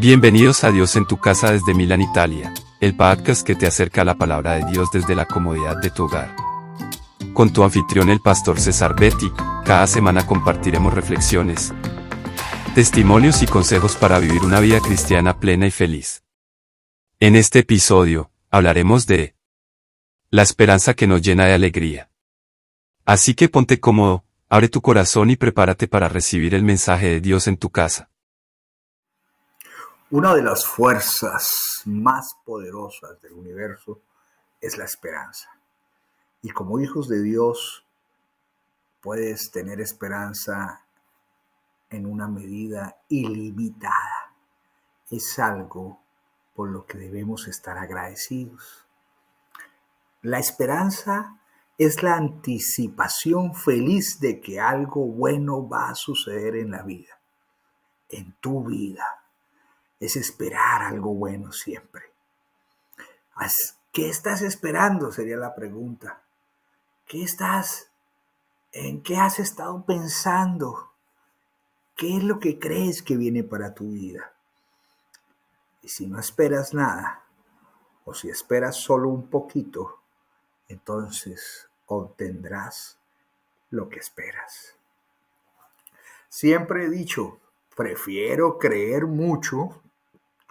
Bienvenidos a Dios en tu casa desde Milán, Italia, el podcast que te acerca a la palabra de Dios desde la comodidad de tu hogar. Con tu anfitrión el pastor César Betty, cada semana compartiremos reflexiones, testimonios y consejos para vivir una vida cristiana plena y feliz. En este episodio, hablaremos de la esperanza que nos llena de alegría. Así que ponte cómodo, abre tu corazón y prepárate para recibir el mensaje de Dios en tu casa. Una de las fuerzas más poderosas del universo es la esperanza. Y como hijos de Dios, puedes tener esperanza en una medida ilimitada. Es algo por lo que debemos estar agradecidos. La esperanza es la anticipación feliz de que algo bueno va a suceder en la vida, en tu vida es esperar algo bueno siempre. ¿Qué estás esperando? Sería la pregunta. ¿Qué estás, en qué has estado pensando? ¿Qué es lo que crees que viene para tu vida? Y si no esperas nada, o si esperas solo un poquito, entonces obtendrás lo que esperas. Siempre he dicho, prefiero creer mucho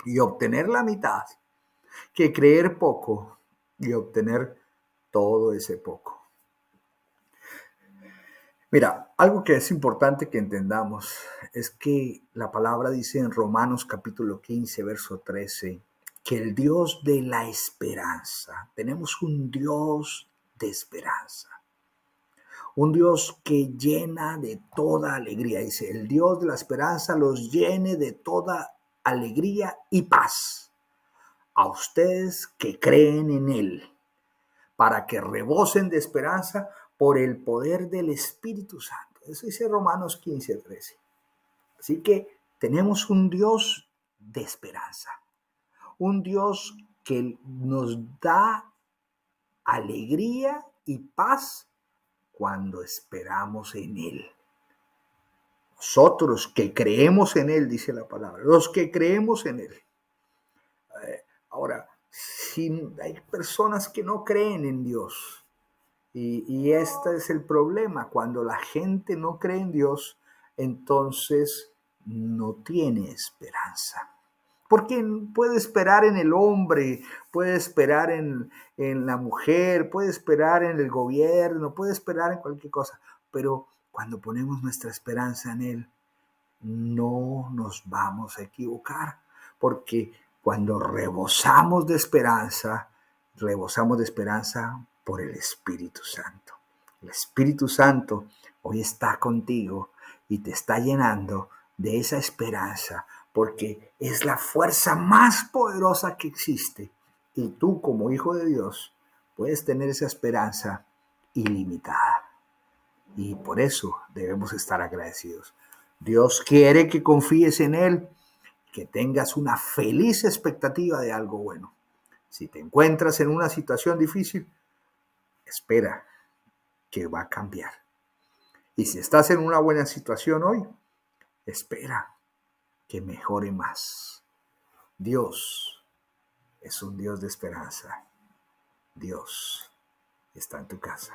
y obtener la mitad que creer poco y obtener todo ese poco. Mira, algo que es importante que entendamos es que la palabra dice en Romanos capítulo 15, verso 13, que el Dios de la esperanza, tenemos un Dios de esperanza, un Dios que llena de toda alegría, dice, el Dios de la esperanza los llene de toda alegría y paz a ustedes que creen en Él, para que rebosen de esperanza por el poder del Espíritu Santo. Eso dice Romanos 15, 13. Así que tenemos un Dios de esperanza, un Dios que nos da alegría y paz cuando esperamos en Él. Nosotros que creemos en Él, dice la palabra, los que creemos en Él. Eh, ahora, si hay personas que no creen en Dios, y, y este es el problema, cuando la gente no cree en Dios, entonces no tiene esperanza. Porque puede esperar en el hombre, puede esperar en, en, la mujer, puede esperar en el gobierno, puede esperar en cualquier cosa, pero cuando ponemos nuestra esperanza en Él, no nos vamos a equivocar, porque cuando rebosamos de esperanza, rebosamos de esperanza por el Espíritu Santo. El Espíritu Santo hoy está contigo y te está llenando de esa esperanza, porque es la fuerza más poderosa que existe. Y tú como hijo de Dios puedes tener esa esperanza ilimitada. Y por eso debemos estar agradecidos. Dios quiere que confíes en Él, que tengas una feliz expectativa de algo bueno. Si te encuentras en una situación difícil, espera que va a cambiar. Y si estás en una buena situación hoy, espera que mejore más. Dios es un Dios de esperanza. Dios está en tu casa.